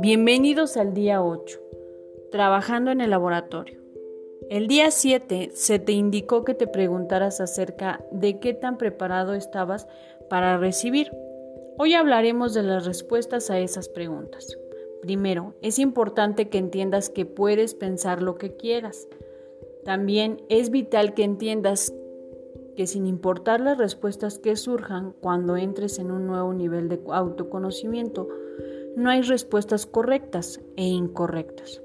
Bienvenidos al día 8, trabajando en el laboratorio. El día 7 se te indicó que te preguntaras acerca de qué tan preparado estabas para recibir. Hoy hablaremos de las respuestas a esas preguntas. Primero, es importante que entiendas que puedes pensar lo que quieras. También es vital que entiendas que sin importar las respuestas que surjan cuando entres en un nuevo nivel de autoconocimiento, no hay respuestas correctas e incorrectas.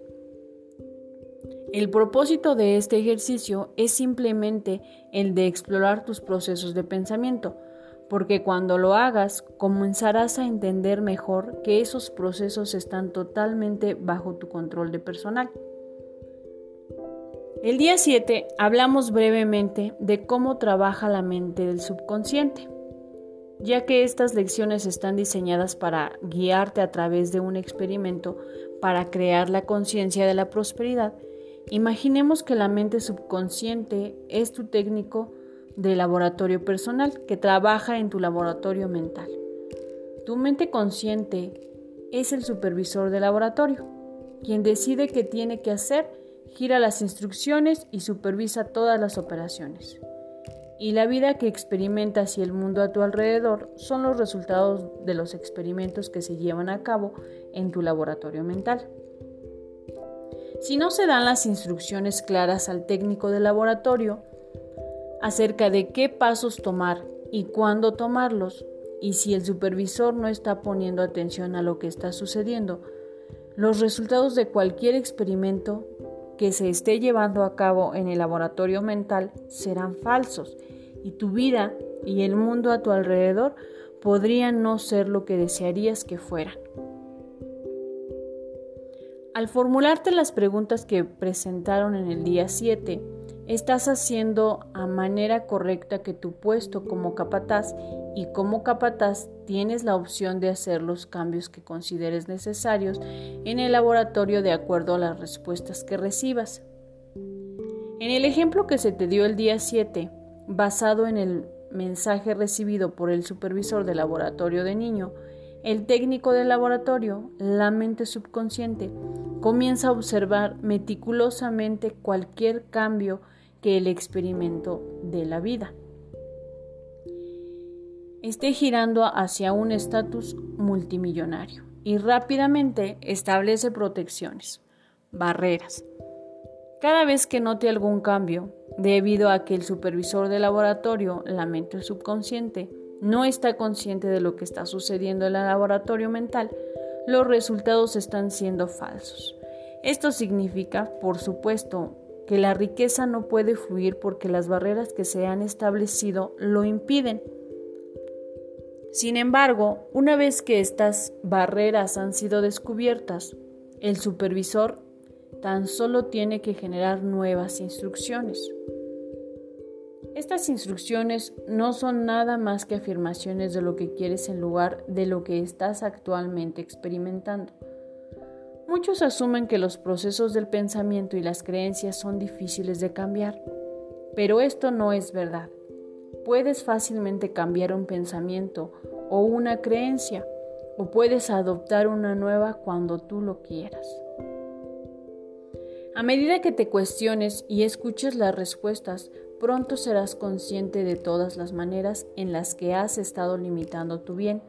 El propósito de este ejercicio es simplemente el de explorar tus procesos de pensamiento, porque cuando lo hagas comenzarás a entender mejor que esos procesos están totalmente bajo tu control de personal. El día 7 hablamos brevemente de cómo trabaja la mente del subconsciente. Ya que estas lecciones están diseñadas para guiarte a través de un experimento para crear la conciencia de la prosperidad, imaginemos que la mente subconsciente es tu técnico de laboratorio personal que trabaja en tu laboratorio mental. Tu mente consciente es el supervisor del laboratorio, quien decide qué tiene que hacer, gira las instrucciones y supervisa todas las operaciones y la vida que experimentas y el mundo a tu alrededor son los resultados de los experimentos que se llevan a cabo en tu laboratorio mental. Si no se dan las instrucciones claras al técnico del laboratorio acerca de qué pasos tomar y cuándo tomarlos, y si el supervisor no está poniendo atención a lo que está sucediendo, los resultados de cualquier experimento que se esté llevando a cabo en el laboratorio mental serán falsos y tu vida y el mundo a tu alrededor podrían no ser lo que desearías que fueran. Al formularte las preguntas que presentaron en el día 7, estás haciendo a manera correcta que tu puesto como capataz y como capataz tienes la opción de hacer los cambios que consideres necesarios en el laboratorio de acuerdo a las respuestas que recibas. En el ejemplo que se te dio el día 7, basado en el mensaje recibido por el supervisor del laboratorio de niño, el técnico del laboratorio, la mente subconsciente, comienza a observar meticulosamente cualquier cambio que el experimento de la vida esté girando hacia un estatus multimillonario y rápidamente establece protecciones, barreras. Cada vez que note algún cambio, debido a que el supervisor del laboratorio, la mente subconsciente, no está consciente de lo que está sucediendo en el laboratorio mental, los resultados están siendo falsos. Esto significa, por supuesto, que la riqueza no puede fluir porque las barreras que se han establecido lo impiden. Sin embargo, una vez que estas barreras han sido descubiertas, el supervisor tan solo tiene que generar nuevas instrucciones. Estas instrucciones no son nada más que afirmaciones de lo que quieres en lugar de lo que estás actualmente experimentando. Muchos asumen que los procesos del pensamiento y las creencias son difíciles de cambiar, pero esto no es verdad. Puedes fácilmente cambiar un pensamiento o una creencia, o puedes adoptar una nueva cuando tú lo quieras. A medida que te cuestiones y escuches las respuestas, pronto serás consciente de todas las maneras en las que has estado limitando tu bien.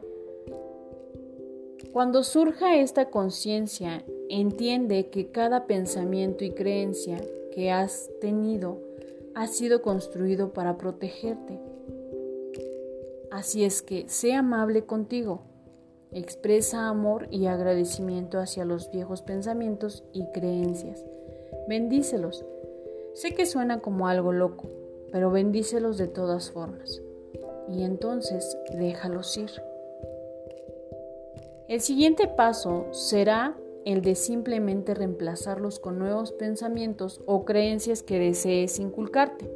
Cuando surja esta conciencia, entiende que cada pensamiento y creencia que has tenido ha sido construido para protegerte. Así es que sé amable contigo. Expresa amor y agradecimiento hacia los viejos pensamientos y creencias bendícelos. Sé que suena como algo loco, pero bendícelos de todas formas. Y entonces déjalos ir. El siguiente paso será el de simplemente reemplazarlos con nuevos pensamientos o creencias que desees inculcarte.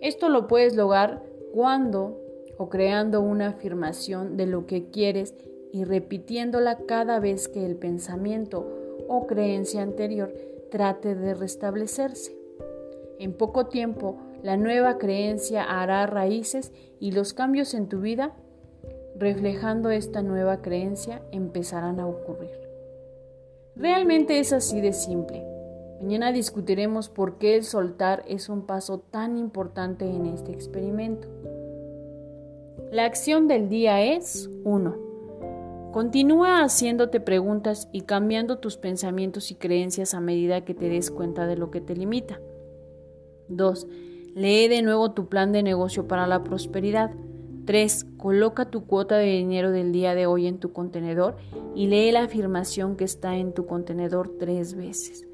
Esto lo puedes lograr cuando o creando una afirmación de lo que quieres y repitiéndola cada vez que el pensamiento o creencia anterior trate de restablecerse. En poco tiempo, la nueva creencia hará raíces y los cambios en tu vida reflejando esta nueva creencia, empezarán a ocurrir. Realmente es así de simple. Mañana discutiremos por qué el soltar es un paso tan importante en este experimento. La acción del día es 1. Continúa haciéndote preguntas y cambiando tus pensamientos y creencias a medida que te des cuenta de lo que te limita. 2. Lee de nuevo tu plan de negocio para la prosperidad. 3. Coloca tu cuota de dinero del día de hoy en tu contenedor y lee la afirmación que está en tu contenedor tres veces.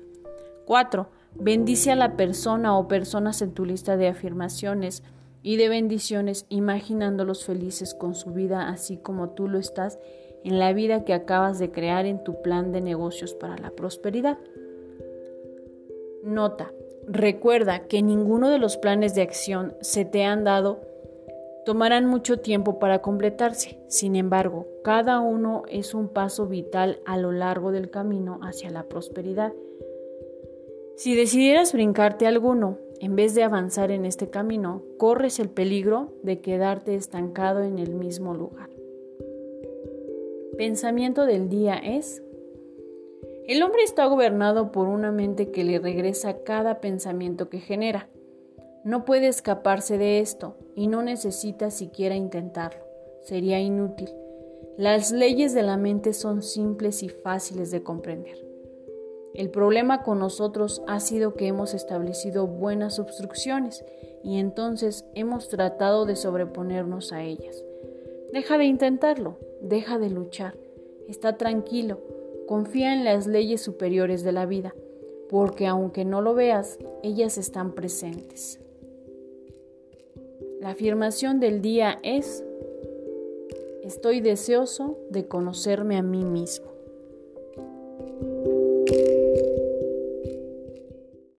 4. Bendice a la persona o personas en tu lista de afirmaciones y de bendiciones, imaginándolos felices con su vida, así como tú lo estás en la vida que acabas de crear en tu plan de negocios para la prosperidad. Nota, recuerda que ninguno de los planes de acción se te han dado tomarán mucho tiempo para completarse. Sin embargo, cada uno es un paso vital a lo largo del camino hacia la prosperidad. Si decidieras brincarte alguno, en vez de avanzar en este camino, corres el peligro de quedarte estancado en el mismo lugar. Pensamiento del día es, el hombre está gobernado por una mente que le regresa cada pensamiento que genera. No puede escaparse de esto y no necesita siquiera intentarlo. Sería inútil. Las leyes de la mente son simples y fáciles de comprender. El problema con nosotros ha sido que hemos establecido buenas obstrucciones y entonces hemos tratado de sobreponernos a ellas. Deja de intentarlo, deja de luchar, está tranquilo, confía en las leyes superiores de la vida, porque aunque no lo veas, ellas están presentes. La afirmación del día es, estoy deseoso de conocerme a mí mismo.